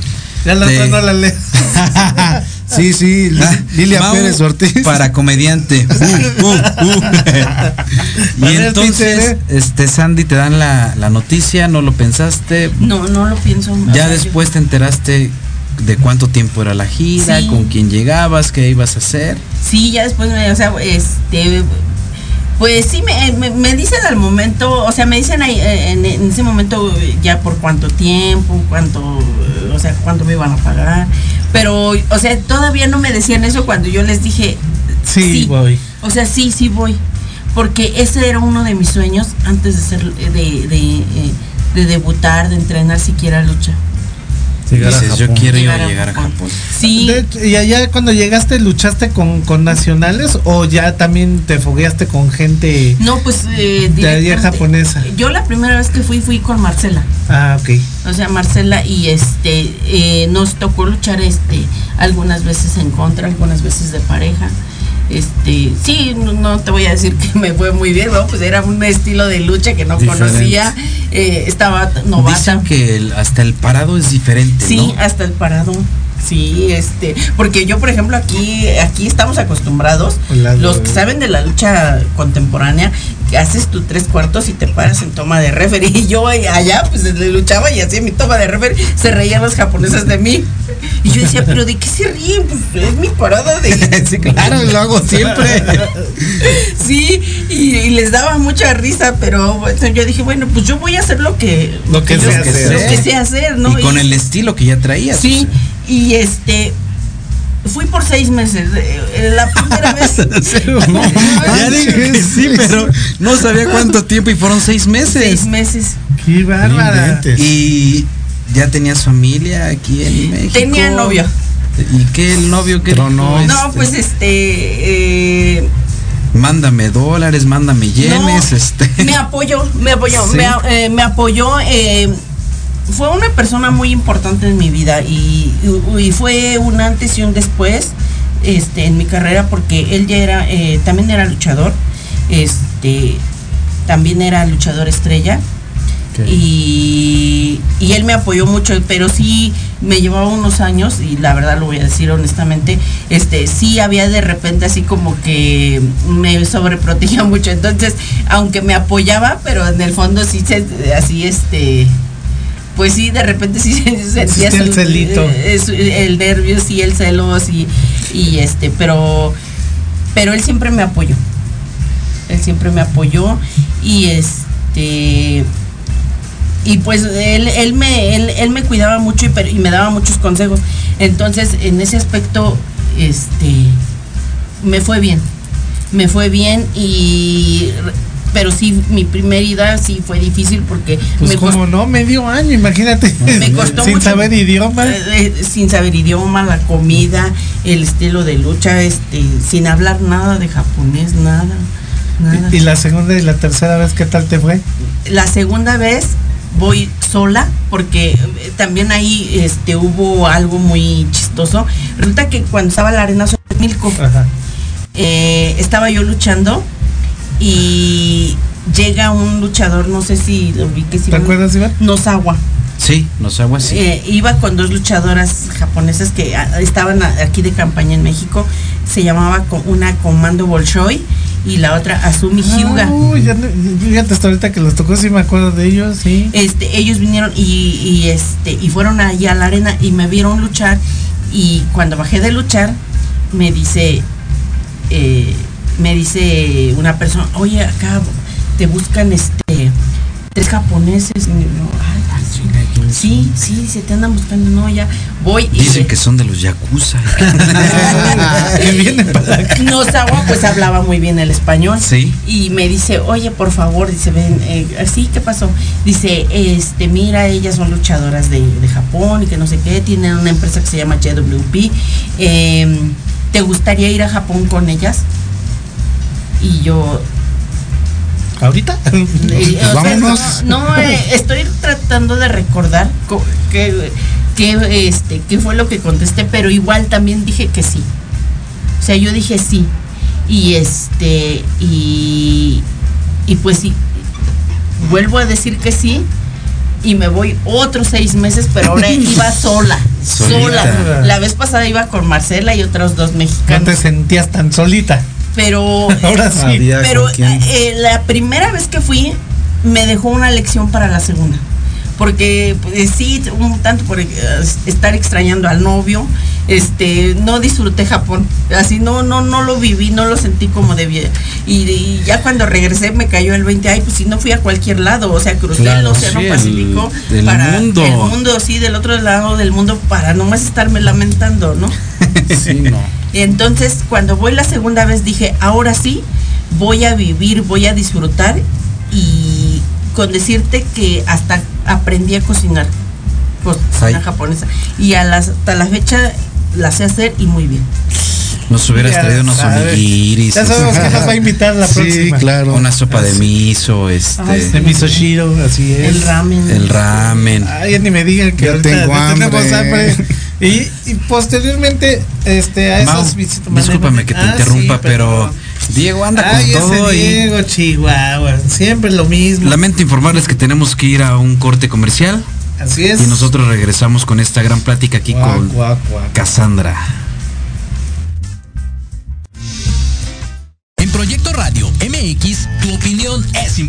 Ya la de- no la lee. Sí, sí, Ah, Lilia Mau Pérez Ortiz. Para comediante. Uh, uh, uh. y entonces, Peter. este Sandy te dan la, la noticia, no lo pensaste. No, no lo pienso. Ya después te enteraste de cuánto tiempo era la gira, Sí. con quién llegabas, qué ibas a hacer. sí, ya después me, o sea, este, pues sí me, me, me dicen al momento, o sea, me dicen ahí, eh, en, en ese momento eh, ya por cuánto tiempo, cuánto, eh, o sea, cuánto me iban a pagar, pero, o sea, todavía no me decían eso cuando yo les dije, Sí, voy. O sea, sí, sí voy. Porque ese era uno de mis sueños antes de ser, de, de, eh, de debutar, de entrenar siquiera lucha. Llegar a Dices, yo Japón. quiero ir Llegar a a llegar a Japón. Sí, De ¿Y allá cuando llegaste luchaste con, con nacionales o ya también te fogueaste con gente no, pues eh, de allá japonesa? Yo la primera vez que fui fui con Marcela. Ah, ok. O sea, Marcela y este eh, nos tocó luchar este algunas veces en contra, algunas veces de pareja. Este, sí, no, te voy a decir que me fue muy bien, ¿no? Pues era un estilo de lucha que no Diferente. conocía, eh, estaba novata. Dicen que el- hasta el parado es diferente, Sí, ¿no? hasta el parado. Sí, este, porque yo por ejemplo aquí aquí estamos acostumbrados Hola, los que saben de la lucha contemporánea que haces tu tres cuartos y te paras en toma de referee y yo allá pues le luchaba y hacía mi toma de referee se reían los japoneses de mí y yo decía pero de qué se ríen pues es mi parada de sí, claro, lo hago siempre. sí y, y les daba mucha risa pero bueno, yo dije bueno pues yo voy a hacer lo que Lo que yo- sé hacer. lo que sé hacer no y con Y- el estilo que ya traías. Sí, y este fui por seis meses. eh, La primera vez. Ya dije que sí, pero no sabía cuánto tiempo y fueron seis meses. seis meses. Qué bárbara. Y ya tenías familia aquí en México. Tenía novio. ¿Y qué el novio que Tronó. dijo? No, Este, pues este. eh, Mándame dólares, mándame yenes, no, este. Me apoyó, me apoyó, Sí. me, eh, me apoyó. eh, fue una persona muy importante en mi vida y, y- y fue un antes y un después este, en mi carrera porque él ya era, eh, también era luchador, este, también era luchador estrella. Ok. Y, y él me apoyó mucho, pero sí me llevaba unos años, y la verdad lo voy a decir honestamente, este, sí había de repente así como que me sobreprotegía mucho. Entonces, aunque me apoyaba, pero en el fondo sí se, así este pues sí, de repente sí se sentía Existe el celito. eh, su- el nervio, sí, el celos y, y este, pero pero él siempre me apoyó. Él siempre me apoyó y este y pues él, él me él, él me cuidaba mucho y, pero- y me daba muchos consejos. Entonces, en ese aspecto este me fue bien. Me fue bien y pero sí mi primera ida sí fue difícil porque Pues me costó como no, medio año, imagínate. me costó Sin mucho. saber idioma. Eh, eh, sin saber idioma, la comida, el estilo de lucha, este, sin hablar nada de japonés, nada, nada. Y la segunda y la tercera vez, ¿qué tal te fue? La segunda vez voy sola porque eh, también ahí este hubo algo muy chistoso. Resulta que cuando estaba la arena Milco, eh, estaba yo luchando y llega un luchador, no sé si lo vi que si ¿Te acuerdas, Iván? Nosawa. Sí, nos hago así. Eh, iba con dos luchadoras japonesas que ah, estaban a- aquí de campaña en México. Se llamaba co- una Comando Bolshoi y la otra Azumi Hyuga. Uy, ya fíjate hasta ahorita que los tocó, sí me acuerdo de ellos, sí. Este, ellos vinieron y, y, este y fueron allá a la arena y me vieron luchar y cuando bajé de luchar me dice eh, me dice una persona, oye acá te buscan este tres japoneses. Y yo, "Ay, sí, sí, se te andan buscando, no, ya voy y Dicen que son de los Yakuza. que viene para acá. Nozawa pues hablaba muy bien el español. Sí. Y me dice, oye, por favor, dice, ven, eh, sí, ¿qué pasó? Dice, este, mira, ellas son luchadoras de, de Japón y que no sé qué, tienen una empresa que se llama JWP. eh, ¿Te gustaría ir a Japón con ellas? Y yo, ¿Ahorita? o sea, vámonos. no, no, eh, estoy tratando de recordar co- qué, qué, este, qué fue lo que contesté, pero igual también dije que sí. O sea, yo dije sí. Y este, y, y pues sí, vuelvo a decir que sí. Y me voy otros seis meses, pero ahora iba sola, sola. La vez pasada iba con Marcela y otros dos No mexicanos. te sentías tan solita. Pero Ahora sí. Había pero quién. eh, la primera vez que fui me dejó una lección para la segunda. Porque pues, sí, un tanto por eh, estar extrañando al novio, este, no disfruté Japón, así no, no, no lo viví, no lo sentí como debía. Y, y ya cuando regresé me cayó el 20, ay, pues si no fui a cualquier lado, o sea, crucé el Claro, Océano sí, el- Pacífico del para mundo. el mundo, sí, del otro lado del mundo, para nomás estarme lamentando, ¿no? Sí, no. Entonces, cuando voy la segunda vez dije, ahora sí, voy a vivir, voy a disfrutar y con decirte que hasta aprendí a cocinar cocina japonesa y a las- hasta la fecha la sé hacer y muy bien. Nos hubieras Ya traído unos onigiris, Ya sabemos que nos va a invitar la Sí, próxima. claro. una sopa de miso, este, De misoshiro, así es. El ramen. el ramen. Ay, ni me digan que Ya ahorita tengo ya tenemos hambre. hambre. Y, y posteriormente, este, a Mau, esas visitas. discúlpame que te Ah, interrumpa, sí, pero Diego anda Ay, con todo ese y Diego, Chihuahua. Siempre lo mismo. lamento informarles que tenemos que ir a un corte comercial Así es. y nosotros regresamos con esta gran plática aquí Guac, con guac, guac. Cassandra.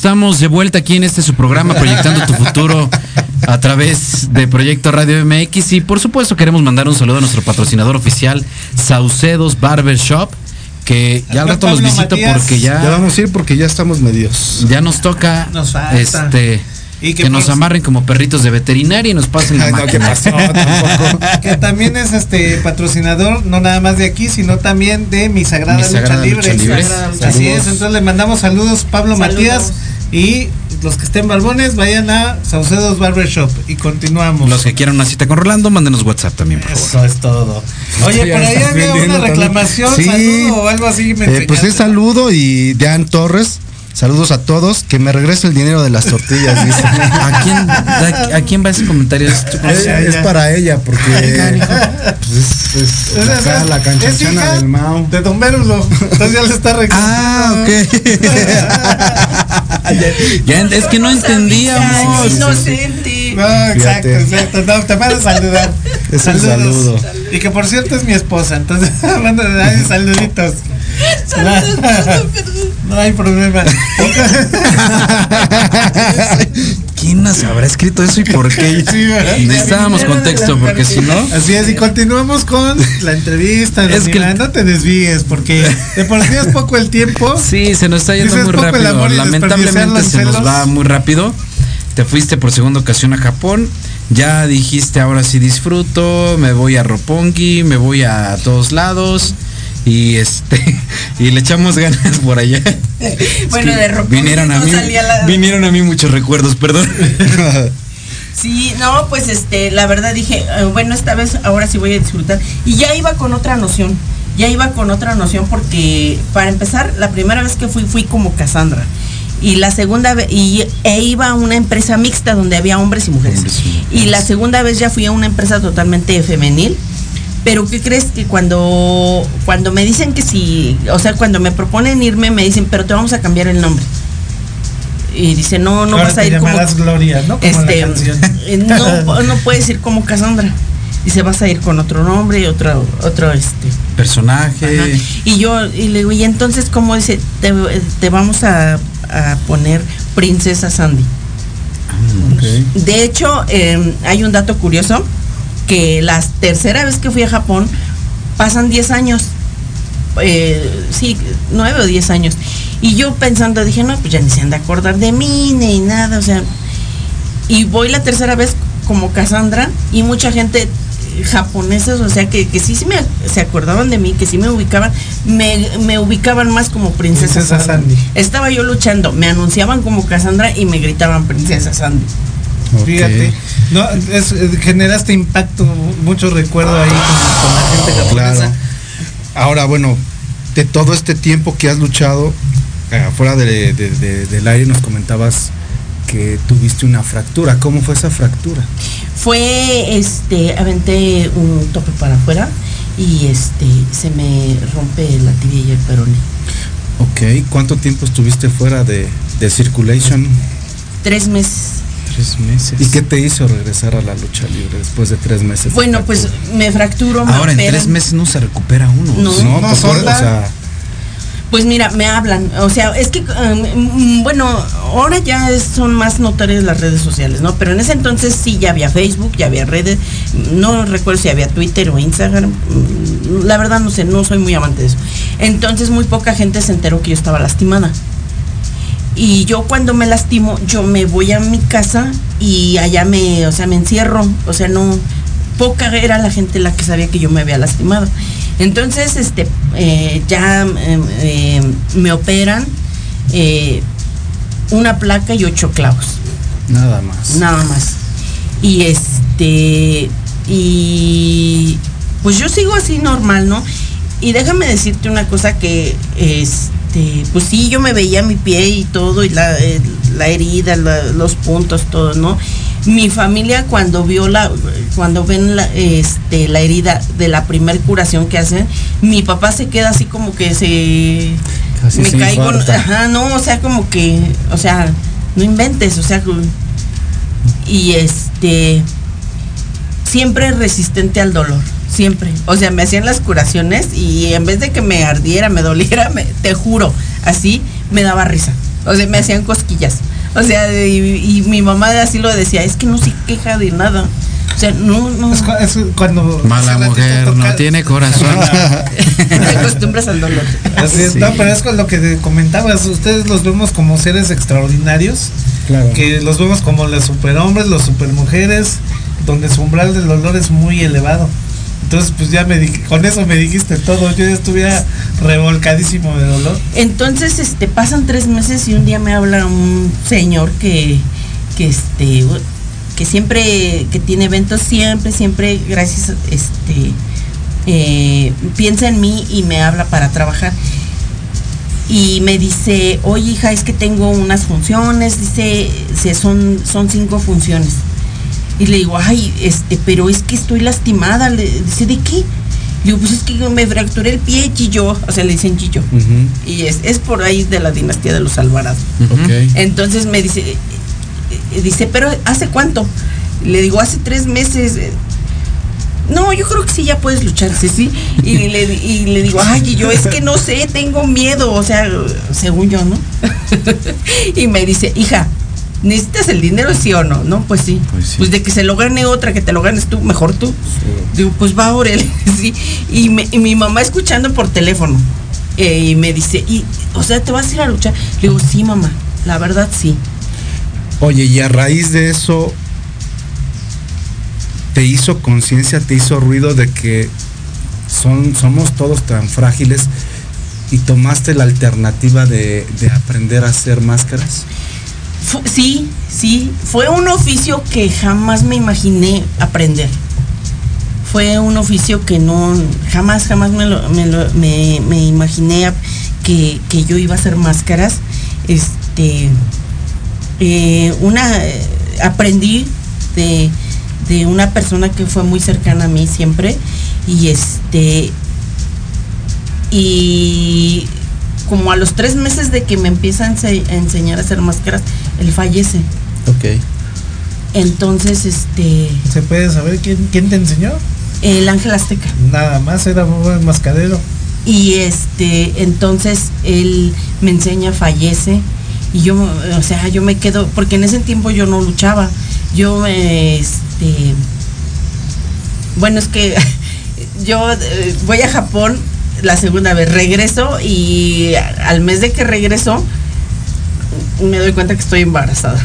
Estamos de vuelta aquí en este su programa Proyectando tu futuro a través de Proyecto Radio MX y por supuesto queremos mandar un saludo a nuestro patrocinador oficial Saucedos Barber Shop que ya al rato los visito Matías. porque Ya ya, vamos a ir porque ya estamos medios. ya nos toca Nos este Y que, que nos amarren como perritos de veterinaria y nos pasen la no, ¿qué máquina. pasó? Tampoco. Que también es este patrocinador, no nada más de aquí, sino también de mi Sagrada, Mi Lucha, Sagrada Libre. Lucha Libre. Lucha Así Libre. es, entonces le mandamos saludos Pablo Saludos. Matías y los que estén barbones vayan a Saucedos Barber Shop y continuamos. Los que quieran una cita con Rolando, mándenos WhatsApp también, por favor. Eso es todo. Oye, por ahí había una reclamación, Sí. saludo o algo así. Me Eh, pues es saludo y Dan Torres. Saludos a todos. Que me regrese el dinero de las tortillas, dice. ¿A quién, a, a quién va ese comentario? ¿Es Es, para ella, porque pues es, es Es- acá la hija del Mao. De Don Vérulo. Entonces ya le está reclamando. Ah, ok. Ya, es que no entendíamos. Inocente. No, exacto, exacto. No, te van a saludar. Es un saludo. Y que por cierto es mi esposa, entonces mando ay, saluditos. No hay problema. ¿Quién nos habrá escrito eso y por qué? Sí. Necesitábamos contexto, porque si no. Así es, y continuamos con la entrevista. Es que- no te desvíes, porque de por sí es poco el tiempo. Sí, se nos está yendo muy rápido. Lamentablemente se nos va muy rápido. Te fuiste por segunda ocasión a Japón. Ya dijiste, ahora sí disfruto. Me voy a Roppongi, me voy a todos lados. Y este y le echamos ganas por allá. Bueno, de Roppongi vinieron a mí la- vinieron a mí muchos recuerdos, perdón. Sí, no, pues este, la verdad dije, eh, bueno, esta vez ahora sí voy a disfrutar. Y ya iba con otra noción, ya iba con otra noción porque, para empezar, la primera vez que fui, fui como Cassandra. Y la segunda vez, y e iba a una empresa mixta donde había hombres y mujeres. Hombres y mujeres. Y la segunda vez ya fui a una empresa totalmente femenil. Pero ¿qué crees que cuando, cuando me dicen que si, o sea, cuando me proponen irme, me dicen, pero te vamos a cambiar el nombre. Y dice, no, no Ahora vas a ir como Gloria, ¿no? Como este, eh, no, no puedes ir como Cassandra. Dice, vas a ir con otro nombre y otro, otro este. Personaje. ajá. Y yo, y le digo, y entonces, ¿cómo dice? Te, te vamos a, a poner Princesa Sandy. De hecho, eh, hay un dato curioso, que la tercera vez que fui a Japón, pasan 10 años. Eh, sí, 9 o 10 años. Y yo pensando, dije, no, pues ya ni se han de acordar de mí, ni nada, o sea. Y voy la tercera vez como Cassandra y mucha gente eh, japoneses, o sea, que, que sí, sí me, se acordaban de mí, que sí me ubicaban, me, me ubicaban más como Princesa, Princesa Sandy. Sandy. Estaba yo luchando, me anunciaban como Cassandra y me gritaban Princesa Sandy. Fíjate, no, es, eh, generaste impacto, mucho recuerdo ahí con, con la gente japonesa. Claro. Ahora, bueno, de todo este tiempo que has luchado, eh, afuera de- de- de- del aire nos comentabas que tuviste una fractura. ¿Cómo fue esa fractura? Fue, este, aventé un tope para afuera y este, se me rompe la tibia y el peroné. Ok, ¿cuánto tiempo estuviste fuera de, de Circulation? Tres meses. Tres meses. ¿Y qué te hizo regresar a la lucha libre después de tres meses? Bueno, pues me fracturo, me Ahora en tres meses no se recupera uno. No. No, no, pues, o sea, Pues mira, me hablan, o sea, es que, um, mm, bueno, ahora ya son más notorias las redes sociales, ¿no? Pero en ese entonces sí, ya había Facebook, ya había redes, no recuerdo si había Twitter o Instagram, mm, la verdad no sé, no soy muy amante de eso. Entonces muy poca gente se enteró que yo estaba lastimada. Y yo cuando me lastimo, yo me voy a mi casa y allá me, o sea, me encierro, o sea, no, poca era la gente la que sabía que yo me había lastimado. Entonces, este, eh, ya eh, me operan eh, una placa y ocho clavos, nada más. nada más. Y este, y pues yo sigo así normal, ¿no? Y déjame decirte una cosa que, este, pues sí, yo me veía mi pie y todo, y la, eh, la herida, la- los puntos, todo, ¿no? Mi familia cuando vio la, cuando ven la, este, la herida de la primer curación que hacen, mi papá se queda así como que se, Casi me se caigo, ajá, no, o sea, como que, o sea, no inventes, o sea, y este, siempre resistente al dolor, siempre. O sea, me hacían las curaciones y en vez de que me ardiera, me doliera, me- te juro, así me daba risa. O sea, me hacían cosquillas. O sea, y, y mi mamá así lo decía, es que no se queja de nada. O sea, no, no. Es, cu- es cuando Mala mujer no tiene corazón. te acostumbras al dolor. Así es, Sí. No, pero es con lo que te comentabas, ustedes los vemos como seres extraordinarios, Claro. que los vemos como los superhombres, los supermujeres, donde su umbral del dolor es muy elevado. Entonces, pues ya me di- con eso me dijiste todo, yo ya estuviera revolcadísimo de dolor. Entonces, este, pasan tres meses y un día me habla un señor que, que este, que siempre, que tiene eventos, siempre, siempre, gracias, este, eh, piensa en mí y me habla para trabajar. Y me dice, oye hija, es que tengo unas funciones, dice, son, son cinco funciones. Y le digo, ay, este, pero es que estoy lastimada. Le dice, ¿de qué? Digo, pues es que yo me fracturé el pie, Chillo. O sea, le dicen Chillo. Y es, es por ahí de la dinastía de los Alvarado. Ok. Entonces me dice, eh, eh, dice, pero ¿hace cuánto? Le digo, hace tres meses. No, yo creo que sí, ya puedes luchar, sí, sí. Y le, y le digo, ay, y yo es que no sé, tengo miedo, o sea, según yo, ¿no? y me dice, hija, ¿necesitas el dinero, sí o no? No, pues sí. Pues, de que se lo gane otra, que te lo ganes tú, mejor tú. Digo, pues va, Aurel, sí. Y, me- y mi mamá escuchando por teléfono. eh, y me dice, y, o sea, ¿te vas a ir a luchar? Le digo, sí, mamá, la verdad sí. Oye, y a raíz de eso, ¿te hizo conciencia, te hizo ruido de que son, somos todos tan frágiles y tomaste la alternativa de, de aprender a hacer máscaras? Sí, sí, fue un oficio que jamás me imaginé aprender. Fue un oficio que no, jamás, jamás me, lo- me, lo- me- me imaginé que, que yo iba a hacer máscaras. Este, eh, una, eh, aprendí de, de una persona que fue muy cercana a mí siempre y este, y como a los tres meses de que me empieza a, ense- a enseñar a hacer máscaras, él fallece. Ok. Entonces, este, ¿Se puede saber quién, quién te enseñó? el ángel azteca. Nada más, era buen mascadero. Y este, entonces él me enseña, fallece. Y yo, o sea, yo me quedo, porque en ese tiempo yo no luchaba. Yo, este, bueno, es que yo eh, voy a Japón la segunda vez, regreso y al mes de que regreso me doy cuenta que estoy embarazada.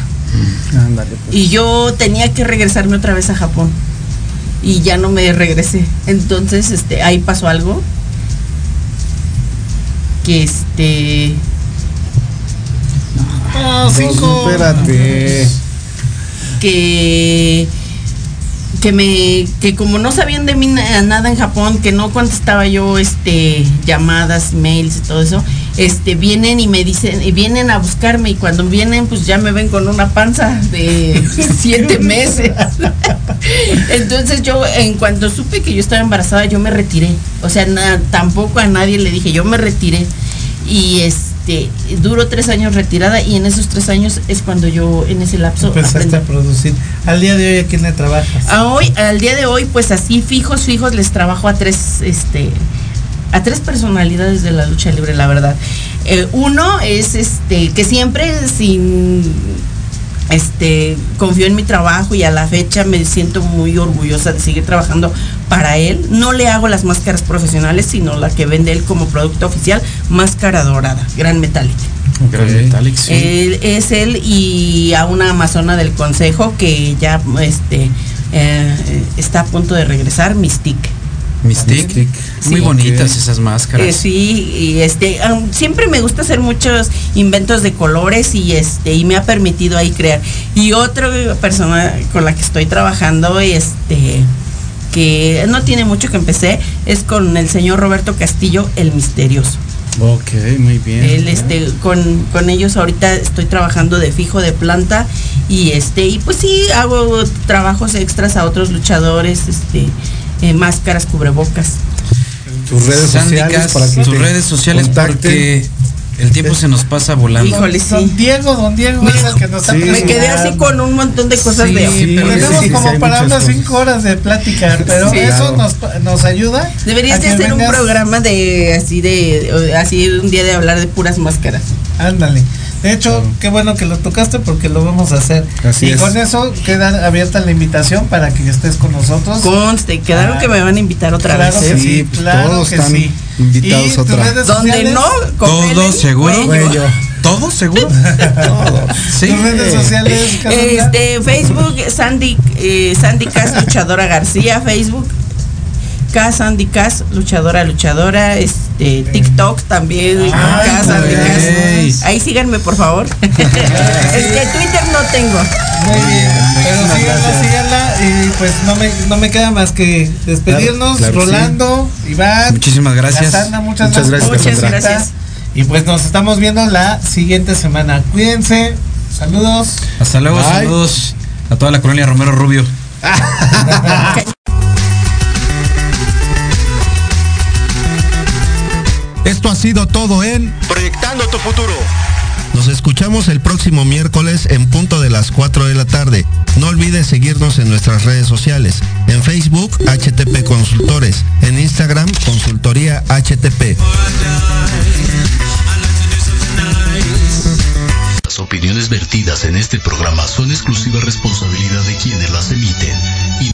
Ándale. pues. Y yo tenía que regresarme otra vez a Japón. Y ya no me regresé. Entonces, este, ahí pasó algo. Que este. No, cinco. Espérate. que que me que como no sabían de mí na- nada en Japón que no contestaba yo este llamadas mails y todo eso este vienen y me dicen y vienen a buscarme y cuando vienen pues ya me ven con una panza de siete meses entonces yo en cuanto supe que yo estaba embarazada yo me retiré o sea na- tampoco a nadie le dije yo me retiré y este duró tres años retirada y en esos tres años es cuando yo en ese lapso Empezaste aprendí a producir. Al día de hoy, ¿a quién le trabajas? a hoy, al día de hoy, pues así fijos, fijos, les trabajo a tres, este, a tres personalidades de la lucha libre, la verdad. Eh, uno es este, que siempre sin este confío en mi trabajo y a la fecha me siento muy orgullosa de seguir trabajando para él. No le hago las máscaras profesionales, sino la que vende él como producto oficial, máscara dorada, gran metálica. Gran Metallic, sí. Él- es él y a una amazona del consejo que ya este eh, está a punto de regresar, Mystique. Mystic. Muy Sí. bonitas esas máscaras. Eh, sí, y este am, siempre me gusta hacer muchos inventos de colores y este y me ha permitido ahí crear. Y otra persona con la que estoy trabajando este que no tiene mucho que empecé es con el señor Roberto Castillo el misterioso. Ok, muy bien. Él, este, con, con ellos ahorita estoy trabajando de fijo de planta y este, y pues sí, hago trabajos extras a otros luchadores, este, eh, máscaras, cubrebocas. Tus redes Sandy sociales para que tus te redes sociales contacten. porque el tiempo se nos pasa volando. Híjole, sí. Don Diego, don Diego es el que nos Sí. Me quedé así con un montón de cosas Sí, de Tenemos sí, sí, como para unas cosas. cinco horas de plática, pero Sí. eso Claro. nos, nos ayuda. Deberías de hacer un vengas- programa de así de así un día de hablar de puras máscaras. Ándale. De hecho, qué bueno que lo tocaste porque lo vamos a hacer. Así y es. con eso queda abierta la invitación para que estés con nosotros. Conste, quedaron Ah. que me van a invitar otra Claro vez. que ¿eh? Sí, sí, pues claro todos que están sí. invitados ¿Y tus otra. redes Donde sociales? no, ¿Todo copelen, seguro? cuello. Cuello. ¿Todo seguro? Sí. Tus redes sociales, Carolina. Este, Facebook, Sandy, eh, Sandy Cas, luchadora García, Facebook. Cas, luchadora, luchadora, este, TikTok también, Ay, K Sandy güey. Cas. Ahí síganme por favor. este, Twitter no tengo. Muy bien, pero síganla, síganla y pues no me, no me queda más que despedirnos, Claro, claro que sí. Rolando, Iván, Muchísimas gracias. Cassandra, muchas, Muchas gracias. Muchas Cassandra. gracias. Y pues nos estamos viendo la siguiente semana. Cuídense, saludos. Hasta luego, Bye. saludos a toda la colonia Romero Rubio. Esto ha sido todo en Proyectando tu futuro. Nos escuchamos el próximo miércoles en punto de las 4 de la tarde. No olvides seguirnos en nuestras redes sociales. En Facebook, HTP Consultores. En Instagram, Consultoría HTP. Las opiniones vertidas en este programa son exclusiva responsabilidad de quienes las emiten y